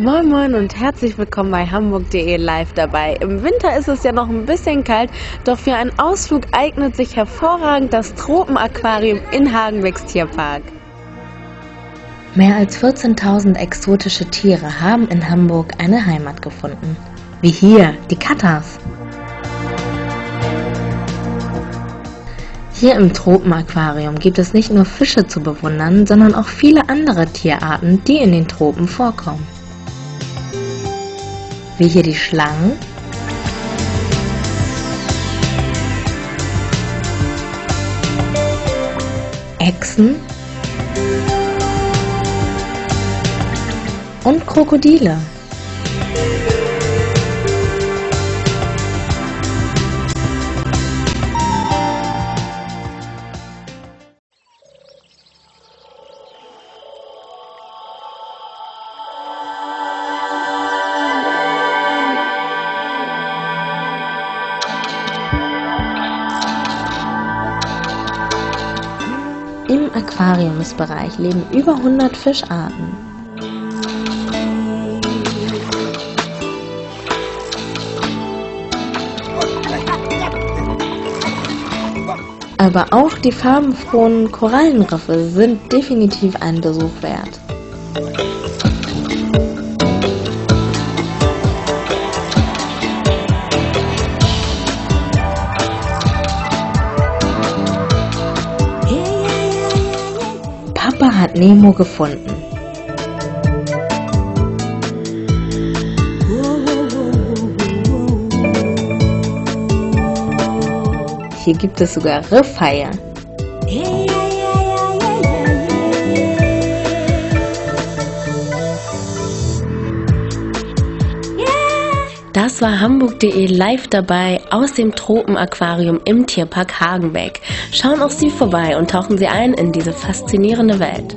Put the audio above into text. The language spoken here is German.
Moin Moin und herzlich willkommen bei Hamburg.de live dabei. Im Winter ist es ja noch ein bisschen kalt, doch für einen Ausflug eignet sich hervorragend das Tropenaquarium in Hagenbecks Tierpark. Mehr als 14.000 exotische Tiere haben in Hamburg eine Heimat gefunden. Wie hier die Katas. Hier im Tropenaquarium gibt es nicht nur Fische zu bewundern, sondern auch viele andere Tierarten, die in den Tropen vorkommen. Wie hier die Schlangen, Echsen und Krokodile. Im Aquariumsbereich leben über 100 Fischarten. Aber auch die farbenfrohen Korallenriffe sind definitiv einen Besuch wert. Papa hat Nemo gefunden. Hier gibt es sogar Riffhaie. Das war Hamburg.de live dabei aus dem Tropenaquarium im Tierpark Hagenbeck. Schauen auch Sie vorbei und tauchen Sie ein in diese faszinierende Welt.